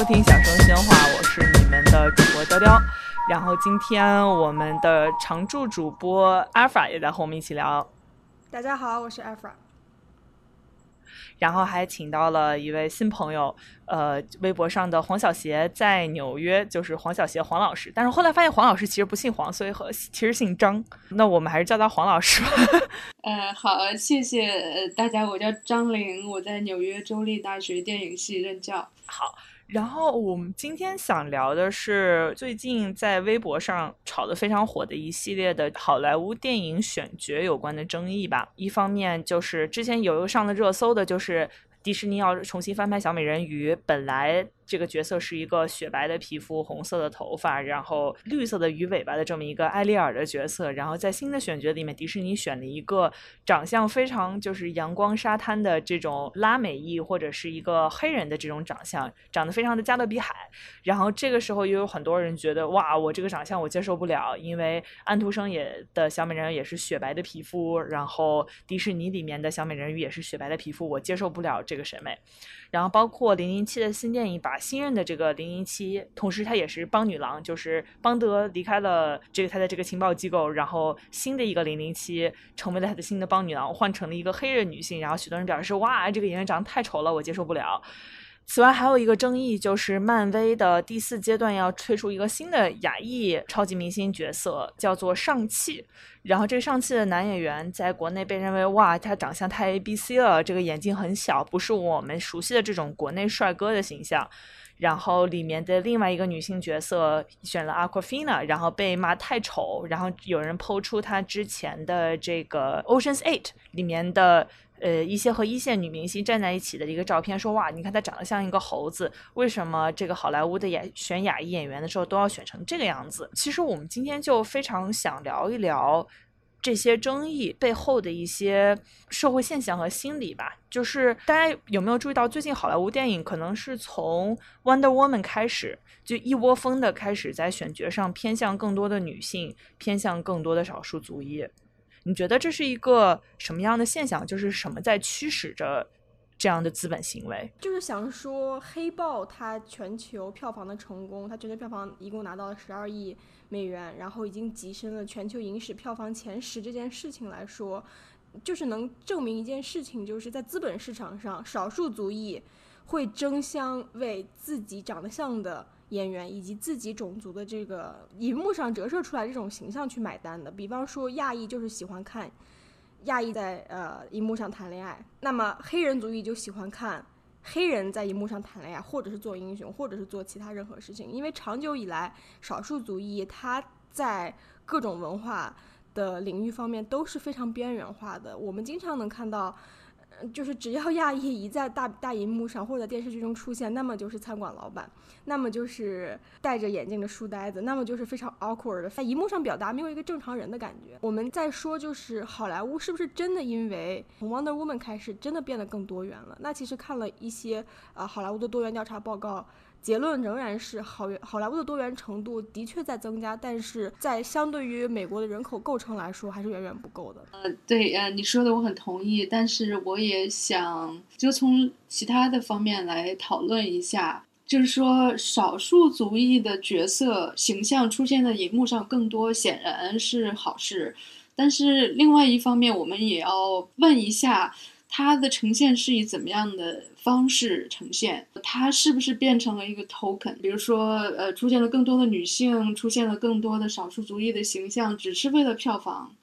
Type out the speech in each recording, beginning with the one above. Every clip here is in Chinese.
收听小声喧哗，我是你们的主播雕雕。然后今天我们的常驻主播阿法也在和我们一起聊。大家好，我是阿法。然后还请到了一位新朋友，呃，微博上的黄小邪在纽约，就是黄小邪黄老师。但是后来发现黄老师其实不姓黄，所以和其实姓张。那我们还是叫他黄老师吧。呃，好，谢谢大家，我叫张玲，我在纽约州立大学电影系任教。好。然后我们今天想聊的是最近在微博上炒得非常火的一系列的好莱坞电影选角有关的争议吧。一方面就是之前有一个上了热搜的，就是迪士尼要重新翻拍小美人鱼，本来。这个角色是一个雪白的皮肤、红色的头发，然后绿色的鱼尾巴的这么一个艾丽尔的角色。然后在新的选角里面，迪士尼选了一个长相非常就是阳光沙滩的这种拉美裔，或者是一个黑人的这种长相，长得非常的加勒比海。然后这个时候又有很多人觉得，哇，我这个长相我接受不了，因为安徒生也的小美人鱼也是雪白的皮肤，然后迪士尼里面的小美人鱼也是雪白的皮肤，我接受不了这个审美。然后包括零零七的新电影把新任的这个零零七，同时他也是邦女郎，就是邦德离开了这个他的这个情报机构，然后新的一个零零七成为了他的新的邦女郎，换成了一个黑人女性，然后许多人表示哇，这个演员长得太丑了，我接受不了。此外，还有一个争议就是漫威的第四阶段要推出一个新的亚裔超级明星角色，叫做上汽。然后这个上汽的男演员在国内被认为哇，他长相太 A B C 了，这个眼睛很小，不是我们熟悉的这种国内帅哥的形象。然后里面的另外一个女性角色选了 Aquafina，然后被骂太丑。然后有人抛出他之前的这个 Ocean's Eight 里面的。呃，一些和一线女明星站在一起的一个照片，说哇，你看她长得像一个猴子，为什么这个好莱坞的演选亚裔演员的时候都要选成这个样子？其实我们今天就非常想聊一聊这些争议背后的一些社会现象和心理吧。就是大家有没有注意到，最近好莱坞电影可能是从 Wonder Woman 开始，就一窝蜂的开始在选角上偏向更多的女性，偏向更多的少数族裔。你觉得这是一个什么样的现象？就是什么在驱使着这样的资本行为？就是想说，《黑豹》它全球票房的成功，它全球票房一共拿到了十二亿美元，然后已经跻身了全球影史票房前十。这件事情来说，就是能证明一件事情，就是在资本市场上，少数族裔会争相为自己长得像的。演员以及自己种族的这个荧幕上折射出来这种形象去买单的，比方说亚裔就是喜欢看亚裔在呃荧幕上谈恋爱，那么黑人族裔就喜欢看黑人在荧幕上谈恋爱，或者是做英雄，或者是做其他任何事情，因为长久以来少数族裔他在各种文化的领域方面都是非常边缘化的，我们经常能看到。就是只要亚裔一在大大荧幕上或者电视剧中出现，那么就是餐馆老板，那么就是戴着眼镜的书呆子，那么就是非常 awkward 的，在荧幕上表达没有一个正常人的感觉。我们在说，就是好莱坞是不是真的因为从 Wonder Woman 开始，真的变得更多元了？那其实看了一些呃好莱坞的多元调查报告。结论仍然是好好莱坞的多元程度的确在增加，但是在相对于美国的人口构成来说，还是远远不够的。呃，对，呃，你说的我很同意，但是我也想就从其他的方面来讨论一下，就是说少数族裔的角色形象出现在荧幕上更多，显然是好事，但是另外一方面，我们也要问一下。它的呈现是以怎么样的方式呈现？它是不是变成了一个 token？比如说，呃，出现了更多的女性，出现了更多的少数族裔的形象，只是为了票房，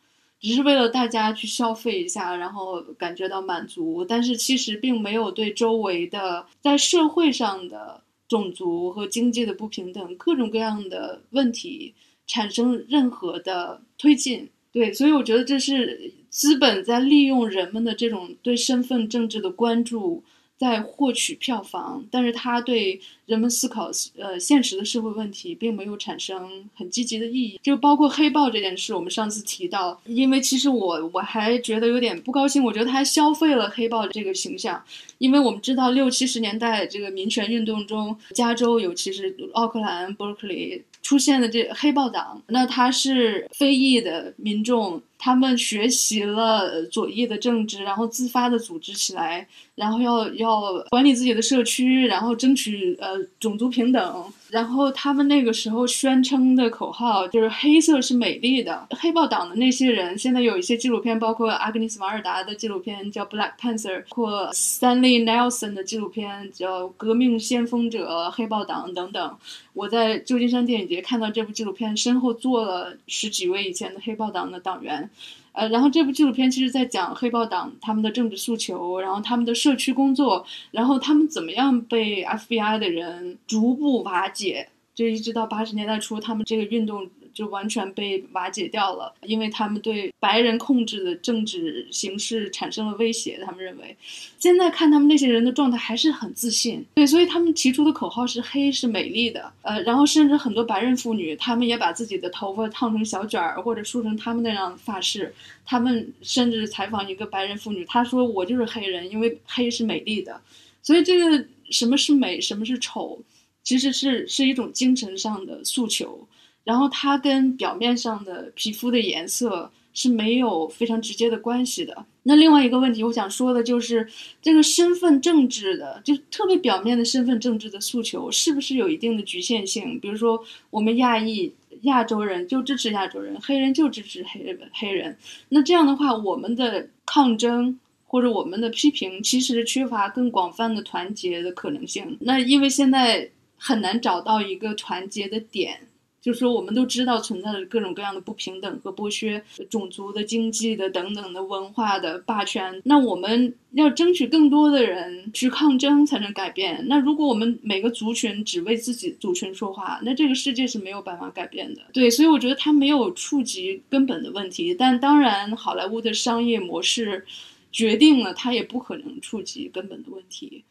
只是为了大家去消费一下，然后感觉到满足。但是其实并没有对周围的在社会上的种族和经济的不平等各种各样的问题产生任何的推进。对，所以我觉得这是。资本在利用人们的这种对身份政治的关注，在获取票房，但是他对人们思考呃现实的社会问题，并没有产生很积极的意义。就包括黑豹这件事，我们上次提到，因为其实我我还觉得有点不高兴，我觉得他消费了黑豹这个形象，因为我们知道六七十年代这个民权运动中，加州尤其是奥克兰、伯克利出现的这黑豹党，那他是非裔的民众。他们学习了左翼的政治，然后自发的组织起来，然后要要管理自己的社区，然后争取呃种族平等。然后他们那个时候宣称的口号就是“黑色是美丽的”。黑豹党的那些人现在有一些纪录片，包括阿格尼斯·瓦尔达的纪录片叫《Black Panther》，或 Stanley Nelson 的纪录片叫《革命先锋者：黑豹党》等等。我在旧金山电影节看到这部纪录片，身后坐了十几位以前的黑豹党的党员。呃，然后这部纪录片其实在讲黑豹党他们的政治诉求，然后他们的社区工作，然后他们怎么样被 FBI 的人逐步瓦解，就一直到八十年代初，他们这个运动。就完全被瓦解掉了，因为他们对白人控制的政治形势产生了威胁。他们认为，现在看他们那些人的状态还是很自信。对，所以他们提出的口号是“黑是美丽的”。呃，然后甚至很多白人妇女，他们也把自己的头发烫成小卷儿，或者梳成他们那样的发饰。他们甚至采访一个白人妇女，她说：“我就是黑人，因为黑是美丽的。”所以，这个什么是美，什么是丑，其实是是一种精神上的诉求。然后它跟表面上的皮肤的颜色是没有非常直接的关系的。那另外一个问题，我想说的就是这个身份政治的，就特别表面的身份政治的诉求，是不是有一定的局限性？比如说，我们亚裔亚洲人就支持亚洲人，黑人就支持黑黑人。那这样的话，我们的抗争或者我们的批评，其实缺乏更广泛的团结的可能性。那因为现在很难找到一个团结的点。就是说，我们都知道存在着各种各样的不平等和剥削，种族的、经济的等等的文化的霸权。那我们要争取更多的人去抗争，才能改变。那如果我们每个族群只为自己族群说话，那这个世界是没有办法改变的。对，所以我觉得他没有触及根本的问题。但当然，好莱坞的商业模式决定了他也不可能触及根本的问题。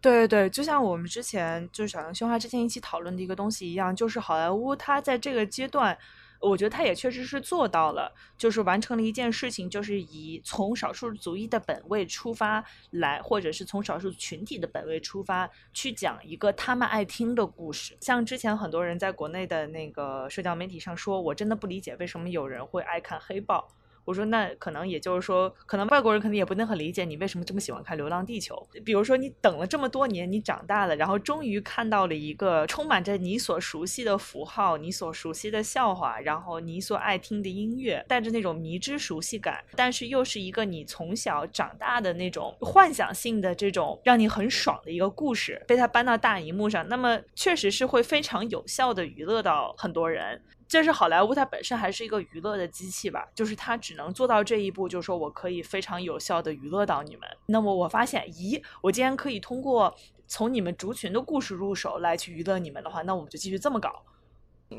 对对对，就像我们之前就是小杨喧哗之前一起讨论的一个东西一样，就是好莱坞它在这个阶段，我觉得它也确实是做到了，就是完成了一件事情，就是以从少数族裔的本位出发来，或者是从少数群体的本位出发去讲一个他们爱听的故事。像之前很多人在国内的那个社交媒体上说，我真的不理解为什么有人会爱看黑豹。我说，那可能也就是说，可能外国人可能也不能很理解你为什么这么喜欢看《流浪地球》。比如说，你等了这么多年，你长大了，然后终于看到了一个充满着你所熟悉的符号、你所熟悉的笑话，然后你所爱听的音乐，带着那种迷之熟悉感，但是又是一个你从小长大的那种幻想性的这种让你很爽的一个故事，被他搬到大荧幕上，那么确实是会非常有效的娱乐到很多人。这是好莱坞，它本身还是一个娱乐的机器吧，就是它只能做到这一步，就是说我可以非常有效的娱乐到你们。那么我发现，咦，我既然可以通过从你们族群的故事入手来去娱乐你们的话，那我们就继续这么搞。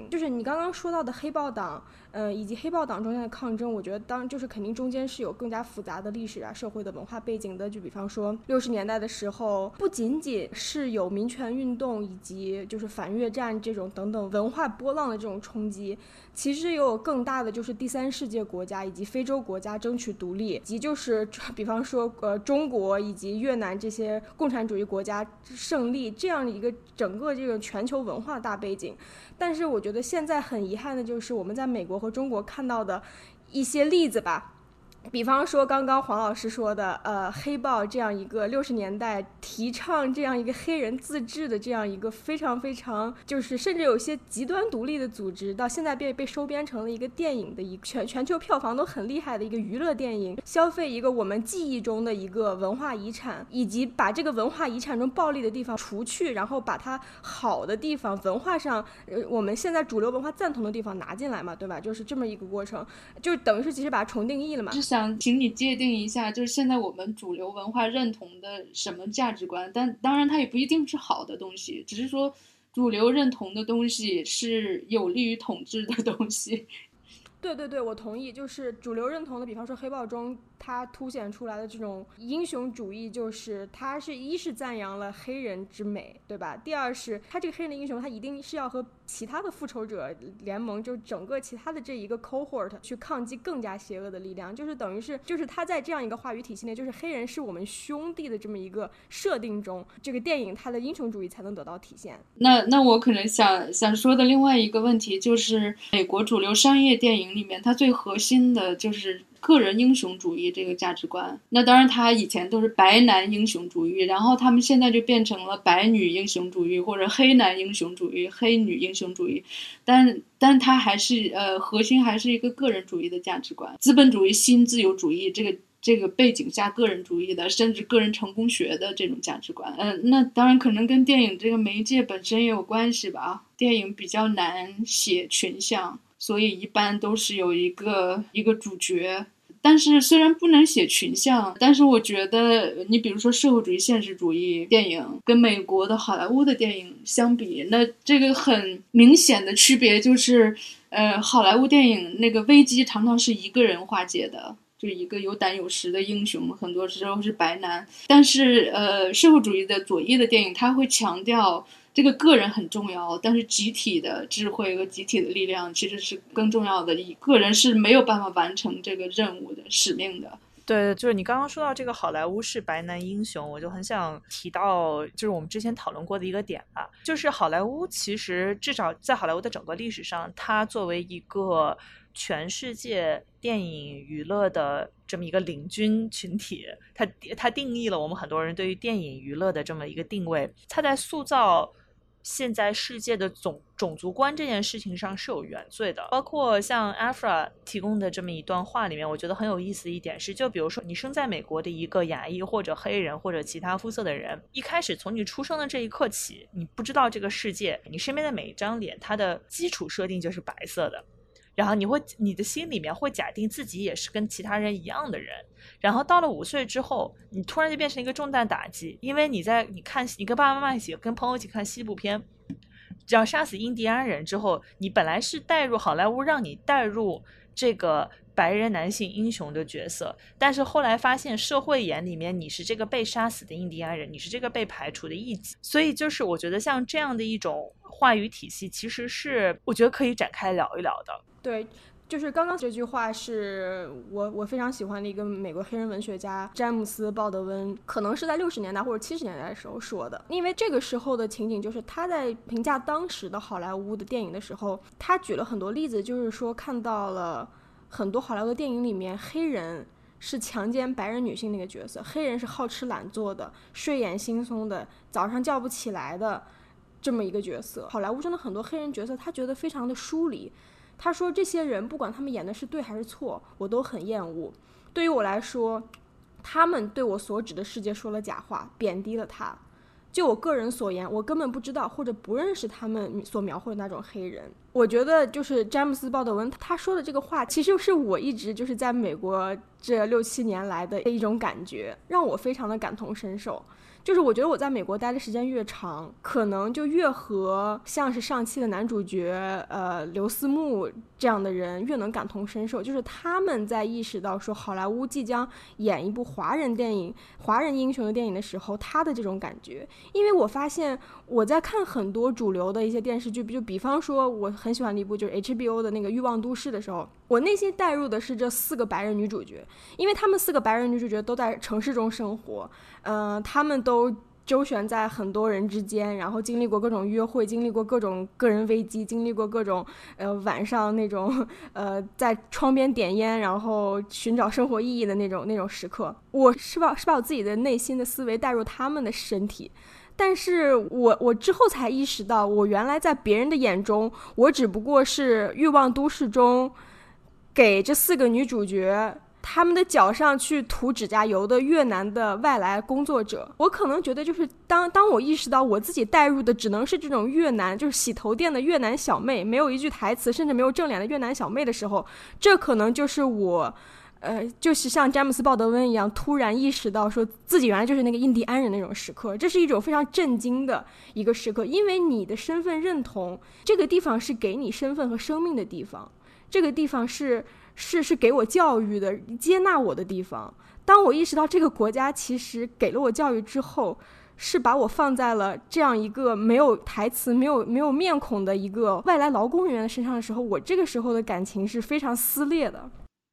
就是你刚刚说到的黑豹党，呃，以及黑豹党中间的抗争，我觉得当就是肯定中间是有更加复杂的历史啊、社会的文化背景的。就比方说六十年代的时候，不仅仅是有民权运动以及就是反越战这种等等文化波浪的这种冲击。其实也有更大的，就是第三世界国家以及非洲国家争取独立，及就是 比方说呃中国以及越南这些共产主义国家胜利这样的一个整个这个全球文化大背景。但是我觉得现在很遗憾的就是我们在美国和中国看到的一些例子吧。比方说，刚刚黄老师说的，呃，黑豹这样一个六十年代提倡这样一个黑人自治的这样一个非常非常，就是甚至有些极端独立的组织，到现在被被收编成了一个电影的一全全球票房都很厉害的一个娱乐电影，消费一个我们记忆中的一个文化遗产，以及把这个文化遗产中暴力的地方除去，然后把它好的地方，文化上呃我们现在主流文化赞同的地方拿进来嘛，对吧？就是这么一个过程，就等于是其实把它重定义了嘛。想请你界定一下，就是现在我们主流文化认同的什么价值观？但当然，它也不一定是好的东西，只是说主流认同的东西是有利于统治的东西。对对对，我同意。就是主流认同的，比方说黑豹中，它凸显出来的这种英雄主义，就是它是一是赞扬了黑人之美，对吧？第二是它这个黑人的英雄，他一定是要和其他的复仇者联盟，就整个其他的这一个 cohort 去抗击更加邪恶的力量，就是等于是，就是他在这样一个话语体系内，就是黑人是我们兄弟的这么一个设定中，这个电影它的英雄主义才能得到体现。那那我可能想想说的另外一个问题就是，美国主流商业电影里面，它最核心的就是。个人英雄主义这个价值观，那当然他以前都是白男英雄主义，然后他们现在就变成了白女英雄主义或者黑男英雄主义、黑女英雄主义，但但他还是呃核心还是一个个人主义的价值观，资本主义新自由主义这个这个背景下个人主义的，甚至个人成功学的这种价值观，嗯，那当然可能跟电影这个媒介本身也有关系吧，电影比较难写群像。所以一般都是有一个一个主角，但是虽然不能写群像，但是我觉得你比如说社会主义现实主义电影跟美国的好莱坞的电影相比，那这个很明显的区别就是，呃，好莱坞电影那个危机常常是一个人化解的，就一个有胆有识的英雄，很多时候是白男，但是呃，社会主义的左翼的电影他会强调。这个个人很重要，但是集体的智慧和集体的力量其实是更重要的。一个人是没有办法完成这个任务的使命的。对，就是你刚刚说到这个好莱坞是白男英雄，我就很想提到，就是我们之前讨论过的一个点吧，就是好莱坞其实至少在好莱坞的整个历史上，它作为一个全世界电影娱乐的这么一个领军群体，它它定义了我们很多人对于电影娱乐的这么一个定位，它在塑造。现在世界的种种族观这件事情上是有原罪的，包括像 Afra 提供的这么一段话里面，我觉得很有意思的一点是，就比如说你生在美国的一个亚裔或者黑人或者其他肤色的人，一开始从你出生的这一刻起，你不知道这个世界，你身边的每一张脸，它的基础设定就是白色的。然后你会，你的心里面会假定自己也是跟其他人一样的人，然后到了五岁之后，你突然就变成一个重大打击，因为你在你看你跟爸爸妈妈一起跟朋友一起看西部片，只要杀死印第安人之后，你本来是带入好莱坞让你带入这个白人男性英雄的角色，但是后来发现社会眼里面你是这个被杀死的印第安人，你是这个被排除的异己，所以就是我觉得像这样的一种话语体系，其实是我觉得可以展开聊一聊的。对，就是刚刚这句话是我我非常喜欢的一个美国黑人文学家詹姆斯·鲍德温，可能是在六十年代或者七十年代的时候说的。因为这个时候的情景，就是他在评价当时的好莱坞的电影的时候，他举了很多例子，就是说看到了很多好莱坞电影里面，黑人是强奸白人女性那个角色，黑人是好吃懒做的、睡眼惺忪的、早上叫不起来的这么一个角色。好莱坞中的很多黑人角色，他觉得非常的疏离。他说：“这些人不管他们演的是对还是错，我都很厌恶。对于我来说，他们对我所指的世界说了假话，贬低了他。就我个人所言，我根本不知道或者不认识他们所描绘的那种黑人。我觉得，就是詹姆斯·鲍德温他说的这个话，其实是我一直就是在美国这六七年来的一种感觉，让我非常的感同身受。”就是我觉得我在美国待的时间越长，可能就越和像是上期的男主角，呃，刘思慕这样的人越能感同身受。就是他们在意识到说好莱坞即将演一部华人电影、华人英雄的电影的时候，他的这种感觉。因为我发现我在看很多主流的一些电视剧，就比方说我很喜欢的一部就是 HBO 的那个《欲望都市》的时候，我内心带入的是这四个白人女主角，因为他们四个白人女主角都在城市中生活。嗯，他们都周旋在很多人之间，然后经历过各种约会，经历过各种个人危机，经历过各种呃晚上那种呃在窗边点烟，然后寻找生活意义的那种那种时刻。我是把是把我自己的内心的思维带入他们的身体，但是我我之后才意识到，我原来在别人的眼中，我只不过是《欲望都市》中给这四个女主角。他们的脚上去涂指甲油的越南的外来工作者，我可能觉得就是当当我意识到我自己带入的只能是这种越南，就是洗头店的越南小妹，没有一句台词，甚至没有正脸的越南小妹的时候，这可能就是我，呃，就是像詹姆斯鲍德温一样突然意识到说自己原来就是那个印第安人那种时刻，这是一种非常震惊的一个时刻，因为你的身份认同这个地方是给你身份和生命的地方，这个地方是。是是给我教育的、接纳我的地方。当我意识到这个国家其实给了我教育之后，是把我放在了这样一个没有台词、没有没有面孔的一个外来劳工人员的身上的时候，我这个时候的感情是非常撕裂的。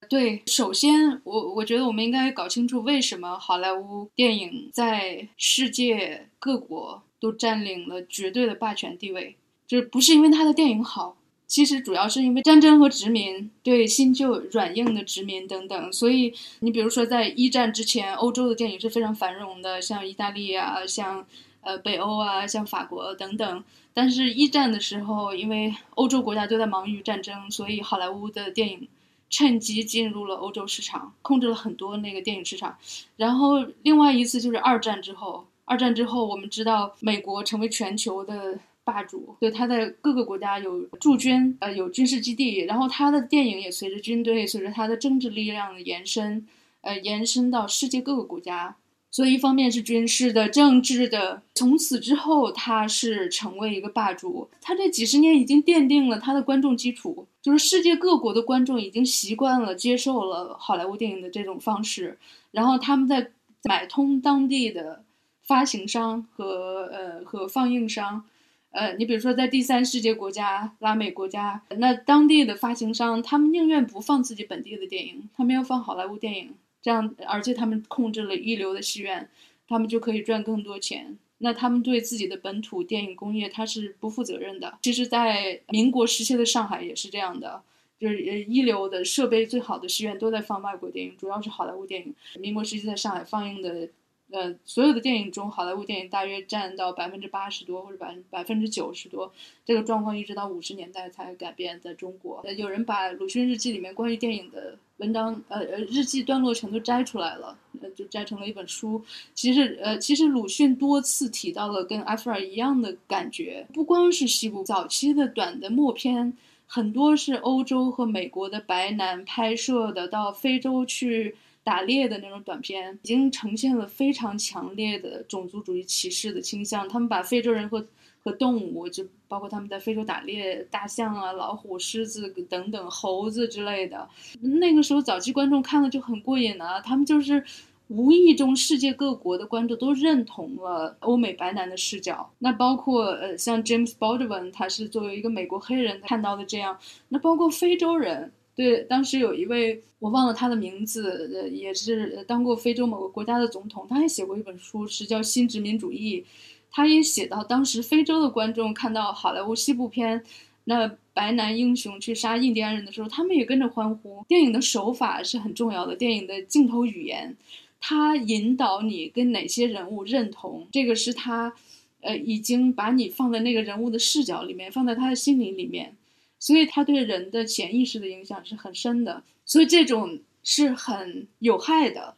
对，首先我我觉得我们应该搞清楚为什么好莱坞电影在世界各国都占领了绝对的霸权地位，就是不是因为他的电影好。其实主要是因为战争和殖民，对新旧软硬的殖民等等，所以你比如说在一战之前，欧洲的电影是非常繁荣的，像意大利啊，像呃北欧啊，像法国等等。但是，一战的时候，因为欧洲国家都在忙于战争，所以好莱坞的电影趁机进入了欧洲市场，控制了很多那个电影市场。然后，另外一次就是二战之后，二战之后，我们知道美国成为全球的。霸主，对他在各个国家有驻军，呃，有军事基地，然后他的电影也随着军队，随着他的政治力量的延伸，呃，延伸到世界各个国家。所以一方面是军事的、政治的，从此之后他是成为一个霸主。他这几十年已经奠定了他的观众基础，就是世界各国的观众已经习惯了接受了好莱坞电影的这种方式，然后他们在买通当地的发行商和呃和放映商。呃，你比如说在第三世界国家、拉美国家，那当地的发行商他们宁愿不放自己本地的电影，他们要放好莱坞电影，这样而且他们控制了一流的戏院，他们就可以赚更多钱。那他们对自己的本土电影工业他是不负责任的。其实，在民国时期的上海也是这样的，就是一流的设备最好的戏院都在放外国电影，主要是好莱坞电影。民国时期在上海放映的。呃，所有的电影中，好莱坞电影大约占到百分之八十多，或者百百分之九十多。这个状况一直到五十年代才改变，在中国。呃，有人把鲁迅日记里面关于电影的文章，呃呃，日记段落全都摘出来了，呃，就摘成了一本书。其实，呃，其实鲁迅多次提到了跟阿弗尔一样的感觉，不光是西部早期的短的默片，很多是欧洲和美国的白男拍摄的，到非洲去。打猎的那种短片，已经呈现了非常强烈的种族主义歧视的倾向。他们把非洲人和和动物，就包括他们在非洲打猎，大象啊、老虎、狮子等等猴子之类的。那个时候，早期观众看了就很过瘾啊。他们就是无意中，世界各国的观众都认同了欧美白男的视角。那包括呃，像 James Baldwin，他是作为一个美国黑人看到的这样。那包括非洲人。对，当时有一位我忘了他的名字，呃，也是当过非洲某个国家的总统，他也写过一本书，是叫《新殖民主义》，他也写到当时非洲的观众看到好莱坞西部片，那白男英雄去杀印第安人的时候，他们也跟着欢呼。电影的手法是很重要的，电影的镜头语言，它引导你跟哪些人物认同，这个是他，呃，已经把你放在那个人物的视角里面，放在他的心灵里面。所以他对人的潜意识的影响是很深的，所以这种是很有害的。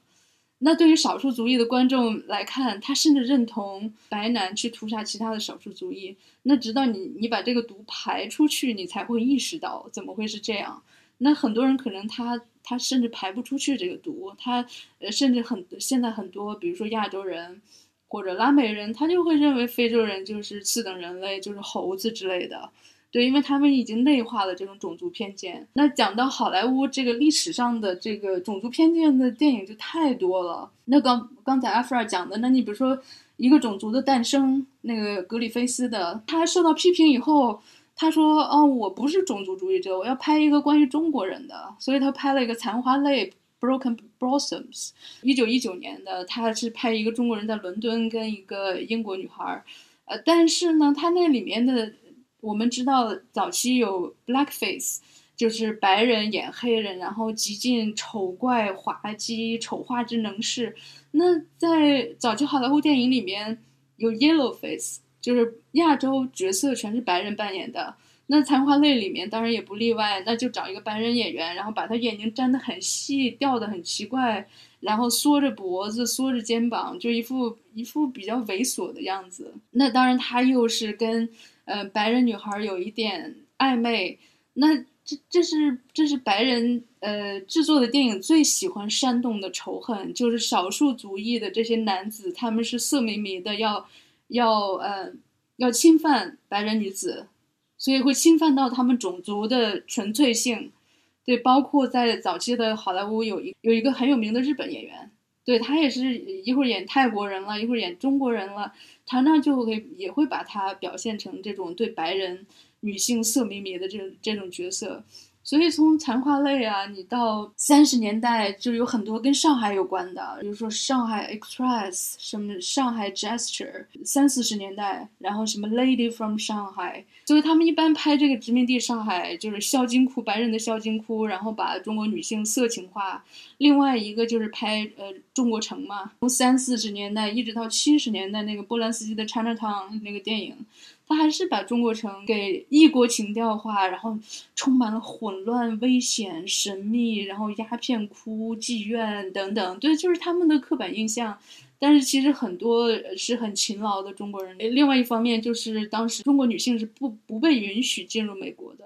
那对于少数族裔的观众来看，他甚至认同白男去屠杀其他的少数族裔。那直到你你把这个毒排出去，你才会意识到怎么会是这样。那很多人可能他他甚至排不出去这个毒，他呃甚至很现在很多，比如说亚洲人或者拉美人，他就会认为非洲人就是次等人类，就是猴子之类的。对，因为他们已经内化了这种种族偏见。那讲到好莱坞这个历史上的这个种族偏见的电影就太多了。那刚刚才阿弗尔讲的，那你比如说一个种族的诞生，那个格里菲斯的，他受到批评以后，他说：“哦，我不是种族主义者，我要拍一个关于中国人的。”所以他拍了一个《残花泪》（Broken Blossoms），一九一九年的，他是拍一个中国人在伦敦跟一个英国女孩，呃，但是呢，他那里面的。我们知道早期有 blackface，就是白人演黑人，然后极尽丑怪、滑稽、丑化之能事。那在早期好莱坞电影里面有 yellow face，就是亚洲角色全是白人扮演的。那《残花泪》里面当然也不例外，那就找一个白人演员，然后把他眼睛粘得很细，掉得很奇怪，然后缩着脖子、缩着肩膀，就一副一副比较猥琐的样子。那当然他又是跟。呃，白人女孩有一点暧昧，那这这是这是白人呃制作的电影最喜欢煽动的仇恨，就是少数族裔的这些男子，他们是色迷迷的，要要呃要侵犯白人女子，所以会侵犯到他们种族的纯粹性。对，包括在早期的好莱坞有一有一个很有名的日本演员，对他也是一会儿演泰国人了，一会儿演中国人了，常常就会也会把他表现成这种对白人女性色迷迷的这种这种角色。所以从残花泪啊，你到三十年代就有很多跟上海有关的，比如说上海 Express，什么上海 Gesture，三四十年代，然后什么 Lady from Shanghai，所以他们一般拍这个殖民地上海，就是孝金窟，白人的孝金窟，然后把中国女性色情化。另外一个就是拍呃中国城嘛，从三四十年代一直到七十年代那个波兰斯基的 Chinatown 那个电影。他还是把中国城给异国情调化，然后充满了混乱、危险、神秘，然后鸦片窟、妓院等等，对，就是他们的刻板印象。但是其实很多是很勤劳的中国人。另外一方面，就是当时中国女性是不不被允许进入美国的。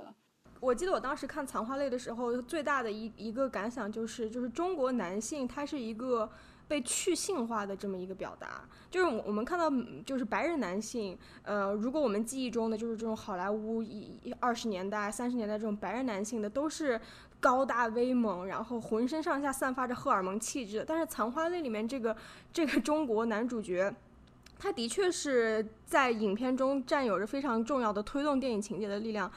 我记得我当时看《残花泪》的时候，最大的一一个感想就是，就是中国男性他是一个。被去性化的这么一个表达，就是我们看到，就是白人男性，呃，如果我们记忆中的就是这种好莱坞一二十年代、三十年代这种白人男性的，都是高大威猛，然后浑身上下散发着荷尔蒙气质。但是《残花泪》里面这个这个中国男主角，他的确是在影片中占有着非常重要的推动电影情节的力量。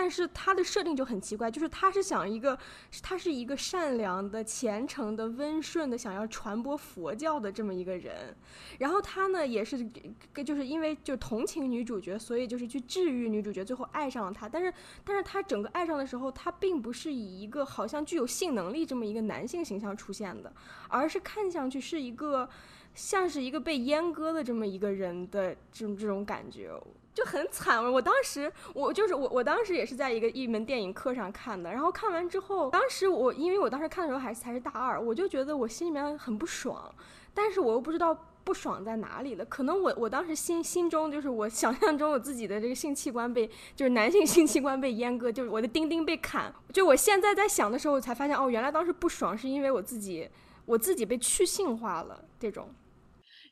但是他的设定就很奇怪，就是他是想一个，他是一个善良的、虔诚的、温顺的，想要传播佛教的这么一个人。然后他呢，也是，就是因为就同情女主角，所以就是去治愈女主角，最后爱上了她。但是，但是他整个爱上的时候，他并不是以一个好像具有性能力这么一个男性形象出现的，而是看上去是一个像是一个被阉割的这么一个人的这种这种感觉。就很惨，我当时我就是我，我当时也是在一个一门电影课上看的，然后看完之后，当时我因为我当时看的时候还才是大二，我就觉得我心里面很不爽，但是我又不知道不爽在哪里了，可能我我当时心心中就是我想象中我自己的这个性器官被就是男性性器官被阉割，就是我的丁丁被砍，就我现在在想的时候我才发现哦，原来当时不爽是因为我自己我自己被去性化了这种。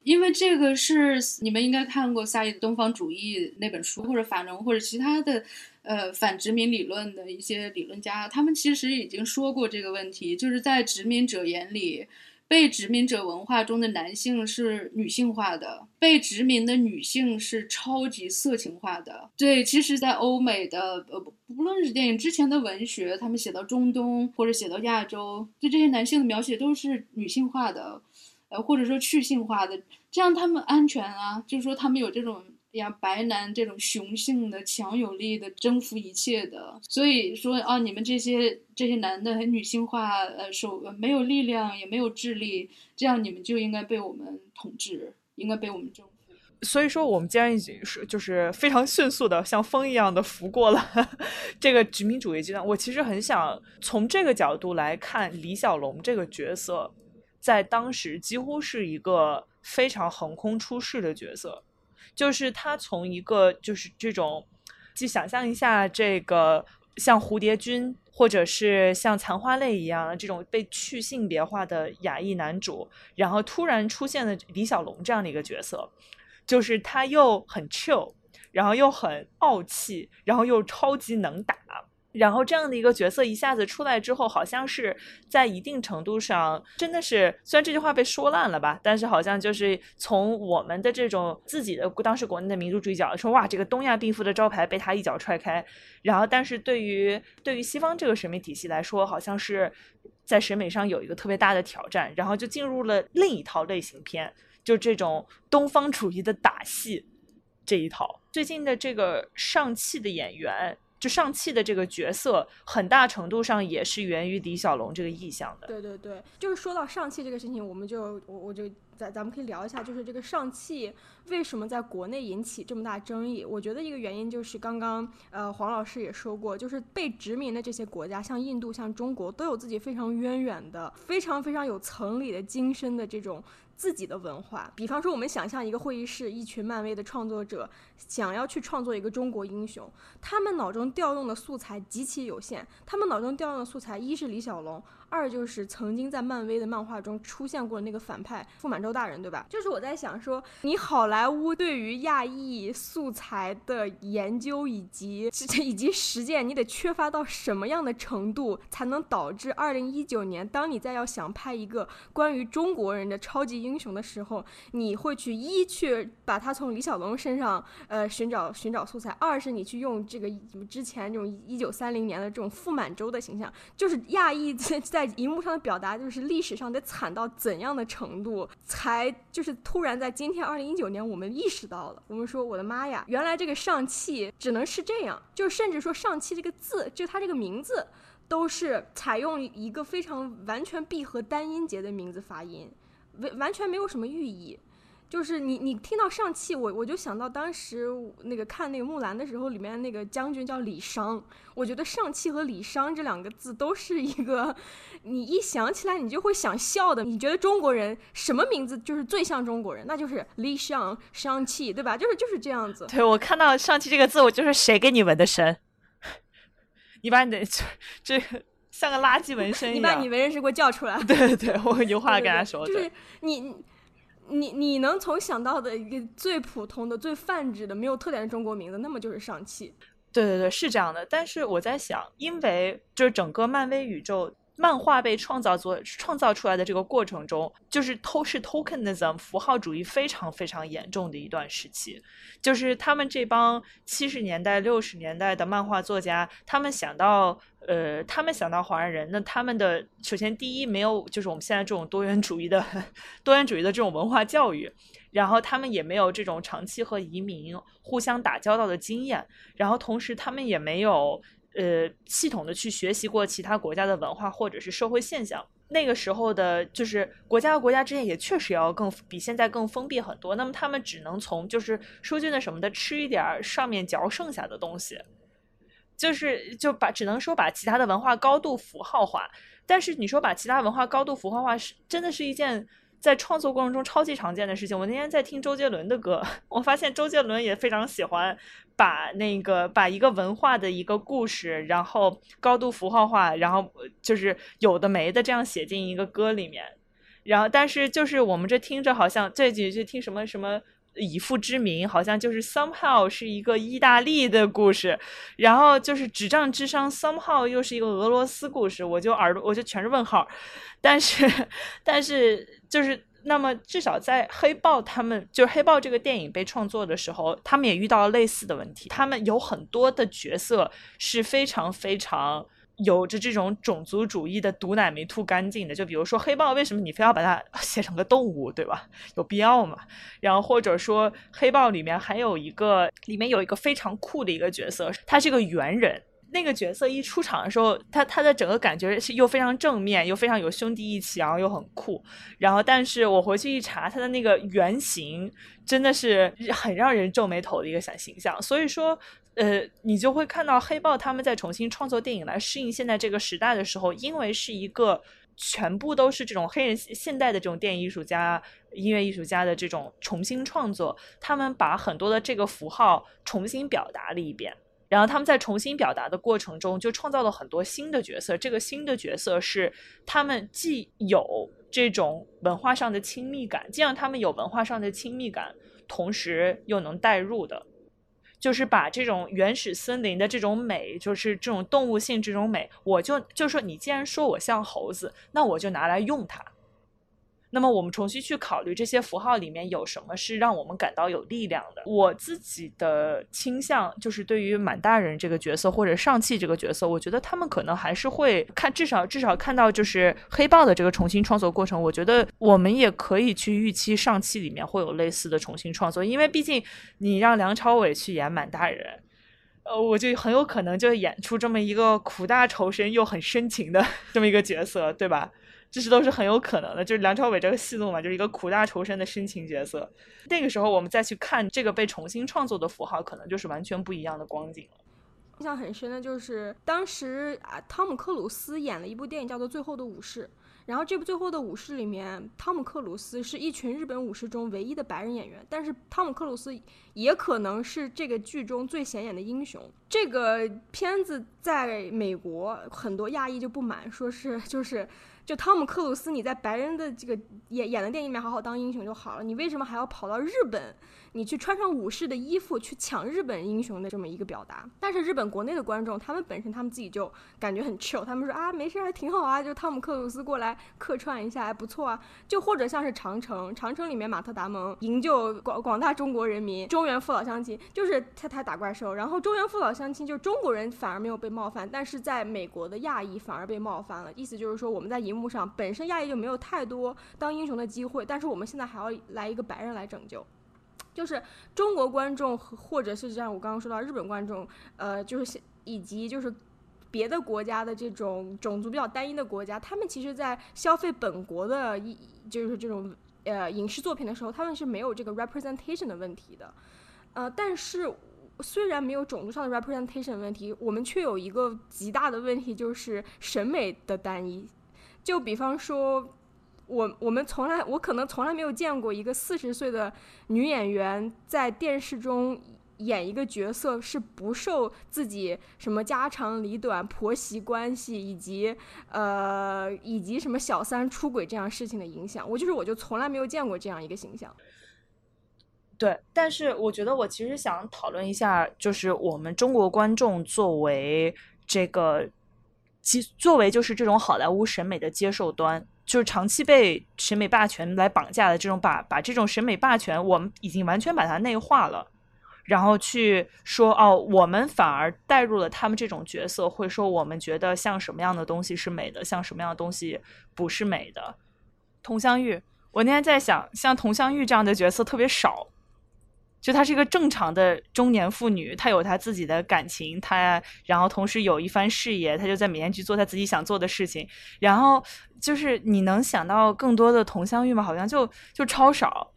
因为这个是你们应该看过萨义的《东方主义》那本书，或者法农或者其他的，呃，反殖民理论的一些理论家，他们其实已经说过这个问题，就是在殖民者眼里，被殖民者文化中的男性是女性化的，被殖民的女性是超级色情化的。对，其实，在欧美的呃，不论是电影之前的文学，他们写到中东或者写到亚洲，对这些男性的描写都是女性化的。或者说去性化的，这样他们安全啊，就是说他们有这种呀白男这种雄性的强有力的征服一切的，所以说啊，你们这些这些男的很女性化，呃，手没有力量也没有智力，这样你们就应该被我们统治，应该被我们征服。所以说，我们既然已经是就是非常迅速的像风一样的拂过了 这个殖民主义阶段，我其实很想从这个角度来看李小龙这个角色。在当时几乎是一个非常横空出世的角色，就是他从一个就是这种，就想象一下这个像蝴蝶君或者是像残花泪一样这种被去性别化的亚裔男主，然后突然出现了李小龙这样的一个角色，就是他又很 chill，然后又很傲气，然后又超级能打。然后这样的一个角色一下子出来之后，好像是在一定程度上，真的是虽然这句话被说烂了吧，但是好像就是从我们的这种自己的当时国内的民族主义角度说，哇，这个东亚病夫的招牌被他一脚踹开。然后，但是对于对于西方这个审美体系来说，好像是在审美上有一个特别大的挑战，然后就进入了另一套类型片，就这种东方主义的打戏这一套。最近的这个上汽的演员。就上汽的这个角色，很大程度上也是源于李小龙这个意象的。对对对，就是说到上汽这个事情，我们就我我就咱咱们可以聊一下，就是这个上汽为什么在国内引起这么大争议？我觉得一个原因就是刚刚呃黄老师也说过，就是被殖民的这些国家，像印度、像中国，都有自己非常渊源的、非常非常有层理的、精深的这种自己的文化。比方说，我们想象一个会议室，一群漫威的创作者想要去创作一个中国英雄，他们脑中调用的素材极其有限。他们脑中调用的素材，一是李小龙。二就是曾经在漫威的漫画中出现过的那个反派傅满洲大人，对吧？就是我在想说，你好莱坞对于亚裔素材的研究以及 以及实践，你得缺乏到什么样的程度，才能导致二零一九年，当你在要想拍一个关于中国人的超级英雄的时候，你会去一去把他从李小龙身上呃寻找寻找素材，二是你去用这个之前这种一九三零年的这种傅满洲的形象，就是亚裔在。在荧幕上的表达，就是历史上得惨到怎样的程度，才就是突然在今天二零一九年，我们意识到了，我们说我的妈呀，原来这个上汽只能是这样，就甚至说上汽这个字，就它这个名字，都是采用一个非常完全闭合单音节的名字发音，完完全没有什么寓意。就是你，你听到上汽，我我就想到当时那个看那个木兰的时候，里面那个将军叫李商。我觉得上汽和李商这两个字都是一个，你一想起来你就会想笑的。你觉得中国人什么名字就是最像中国人？那就是李商、上汽，对吧？就是就是这样子。对我看到上汽这个字，我就是谁给你纹的身？你把你的这个像个垃圾纹身一样。你把你纹身师给我叫出来。对对对，我有话跟他说。就是你。你你能从想到的一个最普通的、最泛指的、没有特点的中国名字，那么就是上汽。对对对，是这样的。但是我在想，因为就是整个漫威宇宙。漫画被创造作创造出来的这个过程中，就是偷是 tokenism 符号主义非常非常严重的一段时期。就是他们这帮七十年代六十年代的漫画作家，他们想到呃，他们想到华人，那他们的首先第一没有就是我们现在这种多元主义的 多元主义的这种文化教育，然后他们也没有这种长期和移民互相打交道的经验，然后同时他们也没有。呃，系统的去学习过其他国家的文化或者是社会现象，那个时候的，就是国家和国家之间也确实要更比现在更封闭很多。那么他们只能从就是说句那什么的，吃一点上面嚼剩下的东西，就是就把只能说把其他的文化高度符号化。但是你说把其他文化高度符号化是真的是一件。在创作过程中超级常见的事情。我那天在听周杰伦的歌，我发现周杰伦也非常喜欢把那个把一个文化的一个故事，然后高度符号化，然后就是有的没的这样写进一个歌里面。然后，但是就是我们这听着好像这几句听什么什么以父之名，好像就是 somehow 是一个意大利的故事，然后就是纸账之殇 somehow 又是一个俄罗斯故事，我就耳朵我就全是问号。但是，但是。就是那么，至少在黑豹他们就是黑豹这个电影被创作的时候，他们也遇到了类似的问题。他们有很多的角色是非常非常有着这种种族主义的毒奶没吐干净的。就比如说黑豹，为什么你非要把它 写成个动物，对吧？有必要吗？然后或者说黑豹里面还有一个，里面有一个非常酷的一个角色，他是个猿人。那个角色一出场的时候，他他的整个感觉是又非常正面，又非常有兄弟义气，然后又很酷。然后，但是我回去一查，他的那个原型真的是很让人皱眉头的一个小形象。所以说，呃，你就会看到黑豹他们在重新创作电影来适应现在这个时代的时候，因为是一个全部都是这种黑人现代的这种电影艺术家、音乐艺术家的这种重新创作，他们把很多的这个符号重新表达了一遍。然后他们在重新表达的过程中，就创造了很多新的角色。这个新的角色是他们既有这种文化上的亲密感，既让他们有文化上的亲密感，同时又能代入的，就是把这种原始森林的这种美，就是这种动物性这种美，我就就说你既然说我像猴子，那我就拿来用它。那么我们重新去考虑这些符号里面有什么是让我们感到有力量的。我自己的倾向就是对于满大人这个角色或者上汽这个角色，我觉得他们可能还是会看，至少至少看到就是黑豹的这个重新创作过程。我觉得我们也可以去预期上汽里面会有类似的重新创作，因为毕竟你让梁朝伟去演满大人，呃，我就很有可能就演出这么一个苦大仇深又很深情的 这么一个角色，对吧？这些都是很有可能的，就是梁朝伟这个戏路嘛，就是一个苦大仇深的深情角色。那个时候我们再去看这个被重新创作的符号，可能就是完全不一样的光景了。印象很深的就是当时啊，汤姆克鲁斯演了一部电影叫做《最后的武士》。然后这部《最后的武士》里面，汤姆克鲁斯是一群日本武士中唯一的白人演员，但是汤姆克鲁斯也可能是这个剧中最显眼的英雄。这个片子在美国很多亚裔就不满，说是就是就汤姆克鲁斯你在白人的这个演演的电影里面好好当英雄就好了，你为什么还要跑到日本？你去穿上武士的衣服去抢日本英雄的这么一个表达，但是日本国内的观众，他们本身他们自己就感觉很 chill，他们说啊没事还挺好啊，就汤姆克鲁斯过来客串一下还不错啊，就或者像是长城，长城里面马特达蒙营救广广大中国人民，中原父老乡亲，就是他他打怪兽，然后中原父老乡亲就中国人反而没有被冒犯，但是在美国的亚裔反而被冒犯了，意思就是说我们在荧幕上本身亚裔就没有太多当英雄的机会，但是我们现在还要来一个白人来拯救。就是中国观众，或者是像我刚刚说到日本观众，呃，就是以及就是别的国家的这种种族比较单一的国家，他们其实，在消费本国的一就是这种呃影视作品的时候，他们是没有这个 representation 的问题的。呃，但是虽然没有种族上的 representation 问题，我们却有一个极大的问题，就是审美的单一。就比方说。我我们从来，我可能从来没有见过一个四十岁的女演员在电视中演一个角色是不受自己什么家长里短、婆媳关系以及呃以及什么小三出轨这样事情的影响。我就是我就从来没有见过这样一个形象。对，但是我觉得我其实想讨论一下，就是我们中国观众作为这个，其作为就是这种好莱坞审美的接受端。就是长期被审美霸权来绑架的这种，把把这种审美霸权，我们已经完全把它内化了，然后去说哦，我们反而带入了他们这种角色，会说我们觉得像什么样的东西是美的，像什么样的东西不是美的。佟湘玉，我那天在想，像佟湘玉这样的角色特别少。就她是一个正常的中年妇女，她有她自己的感情，她然后同时有一番事业，她就在美艳去做她自己想做的事情。然后就是你能想到更多的佟湘玉吗？好像就就超少。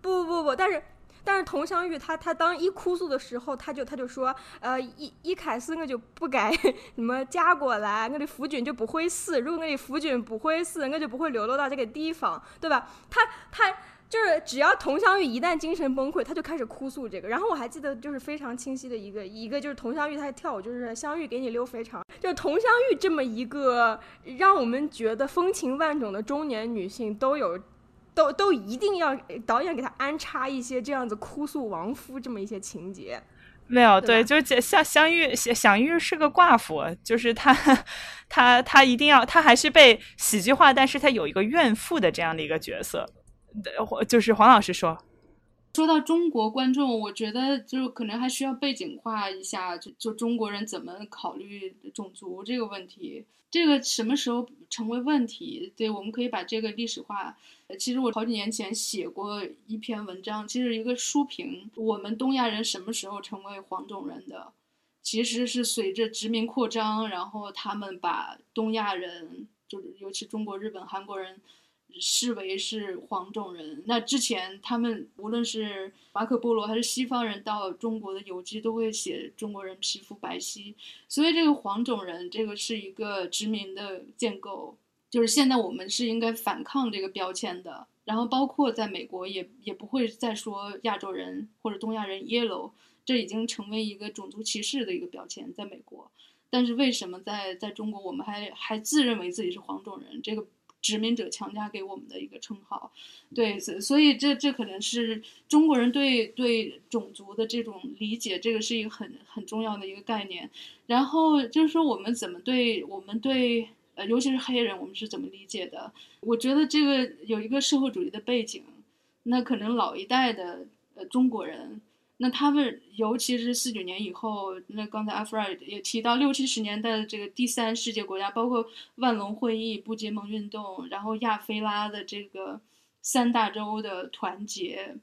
不不不不，但是但是佟湘玉她她当一哭诉的时候，她就她就说，呃，一一开始我就不该什么嫁过来，我的夫君就不会死。如果我的夫君不会死，我就不会流落到这个地方，对吧？她她。就是只要佟湘玉一旦精神崩溃，她就开始哭诉这个。然后我还记得就是非常清晰的一个一个就是佟湘玉她跳舞，就是湘玉给你溜肥肠。就佟湘玉这么一个让我们觉得风情万种的中年女性，都有都都一定要导演给她安插一些这样子哭诉亡夫这么一些情节。没有，对，就是像湘玉湘玉是个寡妇，就是她她她一定要她还是被喜剧化，但是她有一个怨妇的这样的一个角色。就是黄老师说，说到中国观众，我觉得就可能还需要背景化一下，就就中国人怎么考虑种族这个问题，这个什么时候成为问题？对，我们可以把这个历史化。其实我好几年前写过一篇文章，其实一个书评，我们东亚人什么时候成为黄种人的？其实是随着殖民扩张，然后他们把东亚人，就是尤其中国、日本、韩国人。视为是黄种人。那之前他们无论是马可波罗还是西方人到中国的游记，都会写中国人皮肤白皙。所以这个黄种人，这个是一个殖民的建构。就是现在我们是应该反抗这个标签的。然后包括在美国，也也不会再说亚洲人或者东亚人 yellow，这已经成为一个种族歧视的一个标签，在美国。但是为什么在在中国，我们还还自认为自己是黄种人？这个。殖民者强加给我们的一个称号，对，所所以这这可能是中国人对对种族的这种理解，这个是一个很很重要的一个概念。然后就是说，我们怎么对我们对呃，尤其是黑人，我们是怎么理解的？我觉得这个有一个社会主义的背景，那可能老一代的呃中国人。那他们，尤其是四九年以后，那刚才阿弗尔也提到六七十年代的这个第三世界国家，包括万隆会议、不结盟运动，然后亚非拉的这个三大洲的团结，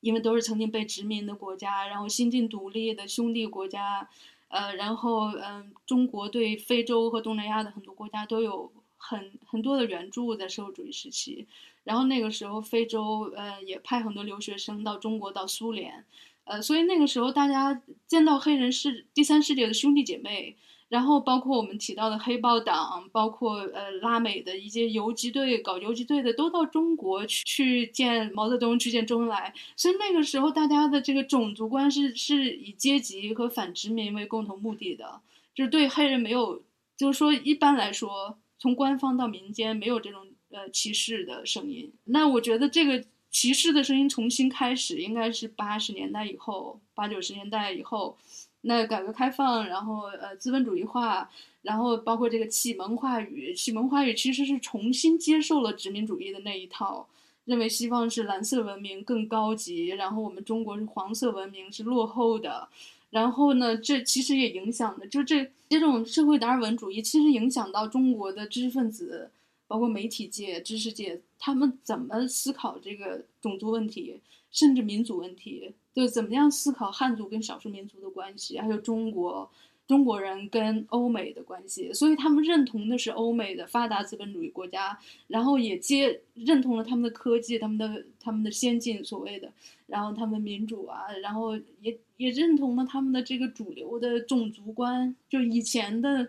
因为都是曾经被殖民的国家，然后新晋独立的兄弟国家，呃，然后嗯，中国对非洲和东南亚的很多国家都有很很多的援助，在社会主义时期，然后那个时候非洲呃也派很多留学生到中国到苏联。呃，所以那个时候大家见到黑人是第三世界的兄弟姐妹。然后包括我们提到的黑豹党，包括呃拉美的一些游击队搞游击队的，都到中国去见毛泽东，去见周恩来。所以那个时候大家的这个种族观是是以阶级和反殖民为共同目的的，就是对黑人没有，就是说一般来说，从官方到民间没有这种呃歧视的声音。那我觉得这个歧视的声音重新开始，应该是八十年代以后，八九十年代以后。那改革开放，然后呃资本主义化，然后包括这个启蒙话语，启蒙话语其实是重新接受了殖民主义的那一套，认为西方是蓝色文明更高级，然后我们中国是黄色文明是落后的，然后呢，这其实也影响的，就这这种社会达尔文主义其实影响到中国的知识分子，包括媒体界、知识界，他们怎么思考这个种族问题，甚至民族问题。就怎么样思考汉族跟少数民族的关系，还有中国中国人跟欧美的关系，所以他们认同的是欧美的发达资本主义国家，然后也接认同了他们的科技、他们的他们的先进所谓的，然后他们民主啊，然后也也认同了他们的这个主流的种族观，就以前的。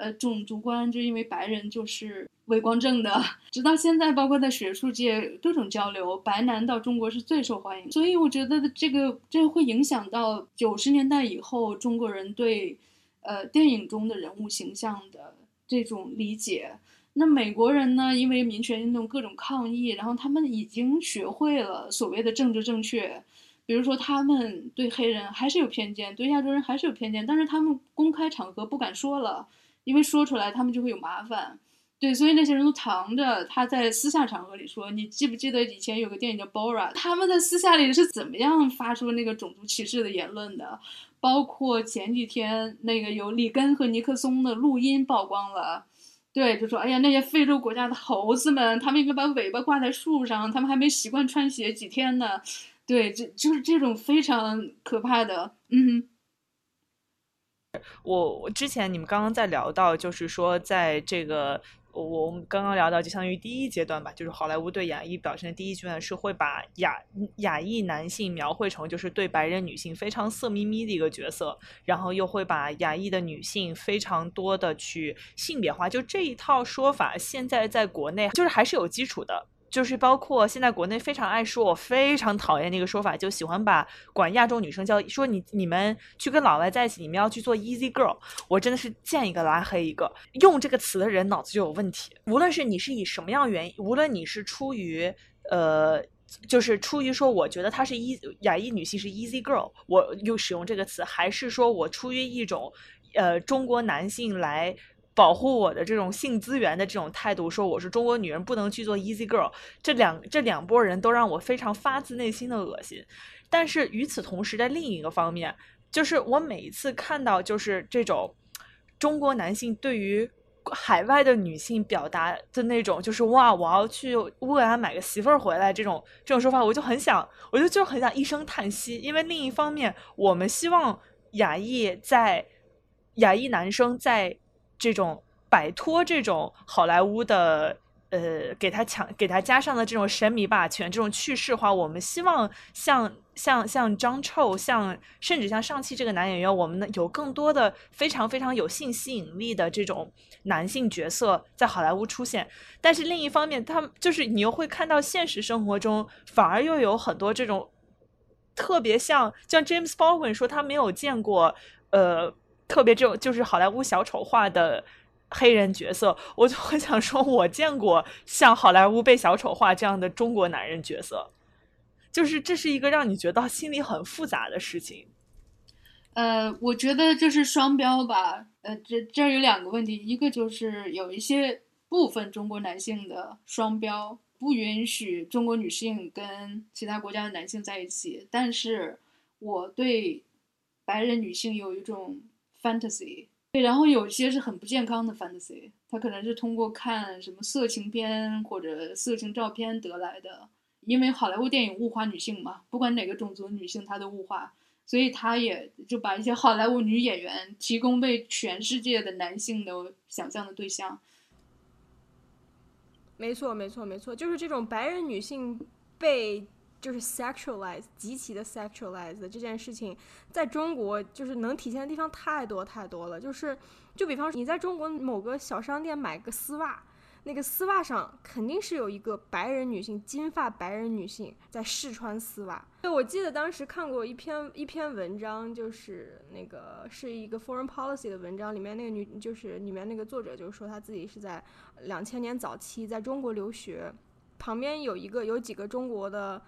呃，种族观就因为白人就是伟光正的，直到现在，包括在学术界各种交流，白男到中国是最受欢迎。所以我觉得这个这会影响到九十年代以后中国人对，呃，电影中的人物形象的这种理解。那美国人呢，因为民权运动各种抗议，然后他们已经学会了所谓的政治正确，比如说他们对黑人还是有偏见，对亚洲人还是有偏见，但是他们公开场合不敢说了。因为说出来他们就会有麻烦，对，所以那些人都藏着。他在私下场合里说：“你记不记得以前有个电影叫《Bora》？他们在私下里是怎么样发出那个种族歧视的言论的？包括前几天那个有里根和尼克松的录音曝光了，对，就说：哎呀，那些非洲国家的猴子们，他们应该把尾巴挂在树上，他们还没习惯穿鞋几天呢。对，这就是这种非常可怕的，嗯。”我我之前你们刚刚在聊到，就是说在这个我我们刚刚聊到，就相当于第一阶段吧，就是好莱坞对亚裔表现的第一阶段是会把亚亚裔男性描绘成就是对白人女性非常色眯眯的一个角色，然后又会把亚裔的女性非常多的去性别化，就这一套说法现在在国内就是还是有基础的。就是包括现在国内非常爱说，我非常讨厌那个说法，就喜欢把管亚洲女生叫说你你们去跟老外在一起，你们要去做 easy girl，我真的是见一个拉黑一个。用这个词的人脑子就有问题。无论是你是以什么样原因，无论你是出于呃，就是出于说我觉得她是一亚裔女性是 easy girl，我又使用这个词，还是说我出于一种呃中国男性来。保护我的这种性资源的这种态度，说我是中国女人不能去做 easy girl，这两这两拨人都让我非常发自内心的恶心。但是与此同时，在另一个方面，就是我每一次看到就是这种中国男性对于海外的女性表达的那种，就是哇，我要去乌克兰买个媳妇儿回来这种这种说法，我就很想，我就就很想一声叹息。因为另一方面，我们希望亚裔在亚裔男生在。这种摆脱这种好莱坞的呃，给他强给他加上的这种神秘霸权，这种去世化，我们希望像像像张臭，像甚至像上汽这个男演员，我们有更多的非常非常有性吸引力的这种男性角色在好莱坞出现。但是另一方面，他就是你又会看到现实生活中反而又有很多这种特别像像 James Baldwin 说他没有见过呃。特别这种就是好莱坞小丑化的黑人角色，我就很想说，我见过像好莱坞被小丑化这样的中国男人角色，就是这是一个让你觉得心里很复杂的事情。呃，我觉得就是双标吧。呃，这这儿有两个问题，一个就是有一些部分中国男性的双标，不允许中国女性跟其他国家的男性在一起，但是我对白人女性有一种。fantasy，对，然后有些是很不健康的 fantasy，他可能是通过看什么色情片或者色情照片得来的，因为好莱坞电影物化女性嘛，不管哪个种族女性她都物化，所以他也就把一些好莱坞女演员提供为全世界的男性的想象的对象。没错，没错，没错，就是这种白人女性被就是 sexualize 极其的 sexualize 这件事情，在中国就是能体现的地方太多太多了。就是，就比方说你在中国某个小商店买个丝袜，那个丝袜上肯定是有一个白人女性，金发白人女性在试穿丝袜。对，我记得当时看过一篇一篇文章，就是那个是一个 foreign policy 的文章，里面那个女就是里面那个作者就是说他自己是在两千年早期在中国留学，旁边有一个有几个中国的。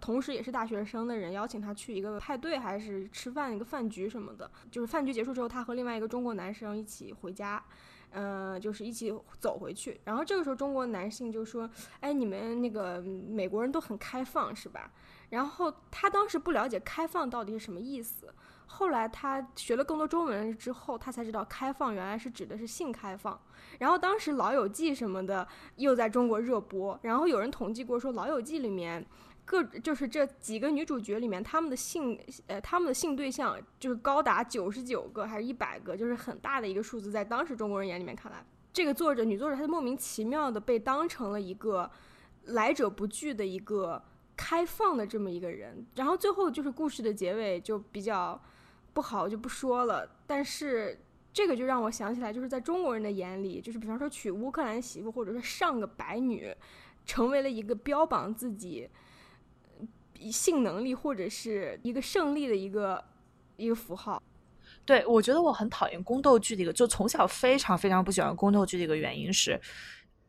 同时也是大学生的人邀请他去一个派对，还是吃饭一个饭局什么的。就是饭局结束之后，他和另外一个中国男生一起回家，嗯，就是一起走回去。然后这个时候，中国男性就说：“哎，你们那个美国人都很开放，是吧？”然后他当时不了解开放到底是什么意思。后来他学了更多中文之后，他才知道开放原来是指的是性开放。然后当时《老友记》什么的又在中国热播，然后有人统计过说，《老友记》里面。各就是这几个女主角里面，她们的性呃，她们的性对象就是高达九十九个还是一百个，就是很大的一个数字，在当时中国人眼里面看来，这个作者女作者她就莫名其妙的被当成了一个来者不拒的一个开放的这么一个人，然后最后就是故事的结尾就比较不好，就不说了。但是这个就让我想起来，就是在中国人的眼里，就是比方说娶乌克兰媳妇，或者说上个白女，成为了一个标榜自己。性能力或者是一个胜利的一个一个符号，对我觉得我很讨厌宫斗剧的一个，就从小非常非常不喜欢宫斗剧的一个原因是，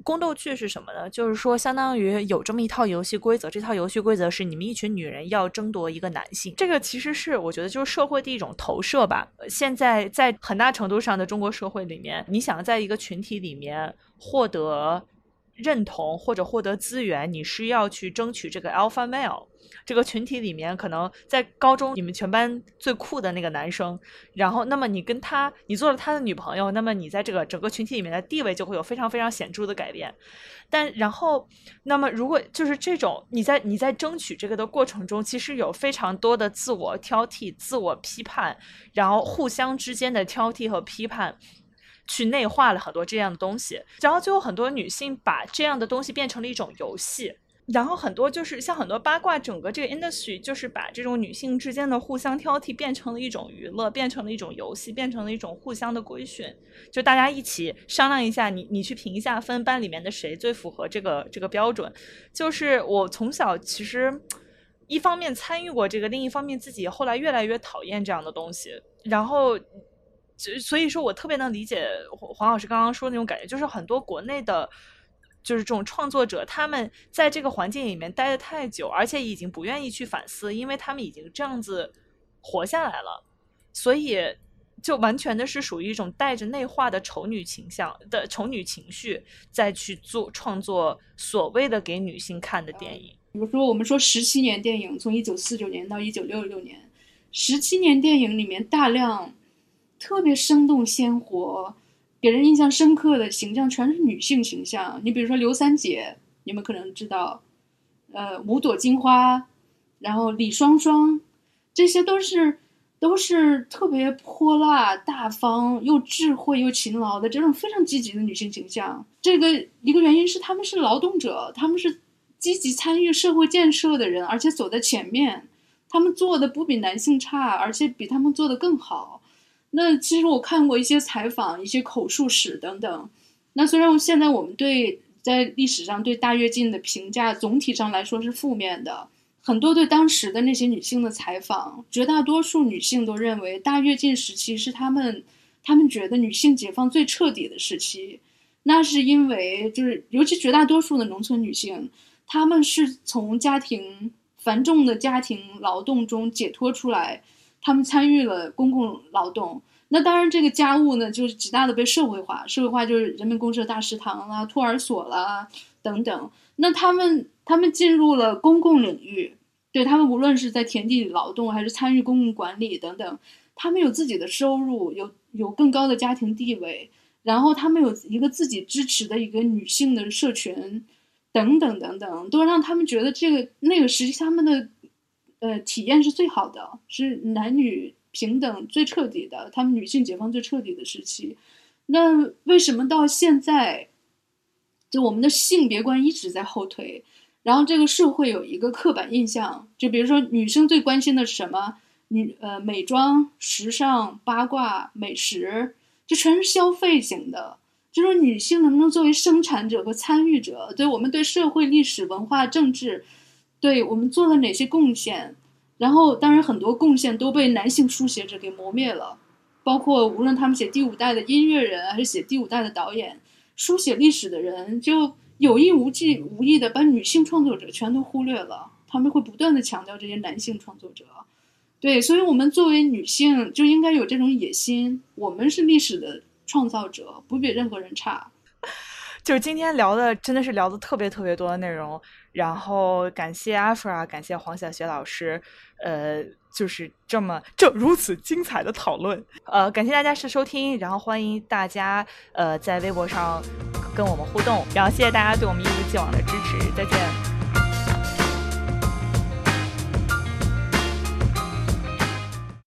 宫斗剧是什么呢？就是说相当于有这么一套游戏规则，这套游戏规则是你们一群女人要争夺一个男性，这个其实是我觉得就是社会的一种投射吧。现在在很大程度上的中国社会里面，你想在一个群体里面获得。认同或者获得资源，你是要去争取这个 alpha male 这个群体里面，可能在高中你们全班最酷的那个男生，然后那么你跟他，你做了他的女朋友，那么你在这个整个群体里面的地位就会有非常非常显著的改变。但然后，那么如果就是这种你在你在争取这个的过程中，其实有非常多的自我挑剔、自我批判，然后互相之间的挑剔和批判。去内化了很多这样的东西，然后最后很多女性把这样的东西变成了一种游戏，然后很多就是像很多八卦，整个这个 industry 就是把这种女性之间的互相挑剔变成了一种娱乐，变成了一种游戏，变成了一种互相的规训，就大家一起商量一下，你你去评一下分，班里面的谁最符合这个这个标准。就是我从小其实一方面参与过这个，另一方面自己后来越来越讨厌这样的东西，然后。所所以说，我特别能理解黄老师刚刚说的那种感觉，就是很多国内的，就是这种创作者，他们在这个环境里面待的太久，而且已经不愿意去反思，因为他们已经这样子活下来了，所以就完全的是属于一种带着内化的丑女倾向的丑女情绪，再去做创作所谓的给女性看的电影。比如说，我们说十七年电影，从一九四九年到一九六六年，十七年电影里面大量。特别生动鲜活，给人印象深刻的形象全是女性形象。你比如说刘三姐，你们可能知道，呃，五朵金花，然后李双双，这些都是都是特别泼辣、大方又智慧又勤劳的这种非常积极的女性形象。这个一个原因是她们是劳动者，她们是积极参与社会建设的人，而且走在前面，他们做的不比男性差，而且比他们做的更好。那其实我看过一些采访，一些口述史等等。那虽然现在我们对在历史上对大跃进的评价总体上来说是负面的，很多对当时的那些女性的采访，绝大多数女性都认为大跃进时期是她们她们觉得女性解放最彻底的时期。那是因为就是尤其绝大多数的农村女性，她们是从家庭繁重的家庭劳动中解脱出来。他们参与了公共劳动，那当然这个家务呢，就是极大的被社会化。社会化就是人民公社大食堂啦、托儿所啦等等。那他们他们进入了公共领域，对他们无论是在田地里劳动，还是参与公共管理等等，他们有自己的收入，有有更高的家庭地位，然后他们有一个自己支持的一个女性的社群，等等等等，都让他们觉得这个那个时期他们的。呃，体验是最好的，是男女平等最彻底的，他们女性解放最彻底的时期。那为什么到现在，就我们的性别观一直在后退？然后这个社会有一个刻板印象，就比如说女生最关心的是什么？女呃美妆、时尚、八卦、美食，这全是消费型的。就说女性能不能作为生产者和参与者，对我们对社会、历史、文化、政治，对我们做了哪些贡献？然后当然很多贡献都被男性书写者给磨灭了，包括无论他们写第五代的音乐人，还是写第五代的导演，书写历史的人，就有意无意无意的把女性创作者全都忽略了。他们会不断的强调这些男性创作者。对，所以我们作为女性就应该有这种野心，我们是历史的。创造者不比任何人差，就是今天聊的真的是聊的特别特别多的内容，然后感谢阿弗啊，感谢黄小雪老师，呃，就是这么这如此精彩的讨论，呃，感谢大家是收听，然后欢迎大家呃在微博上跟我们互动，然后谢谢大家对我们一如既往的支持，再见。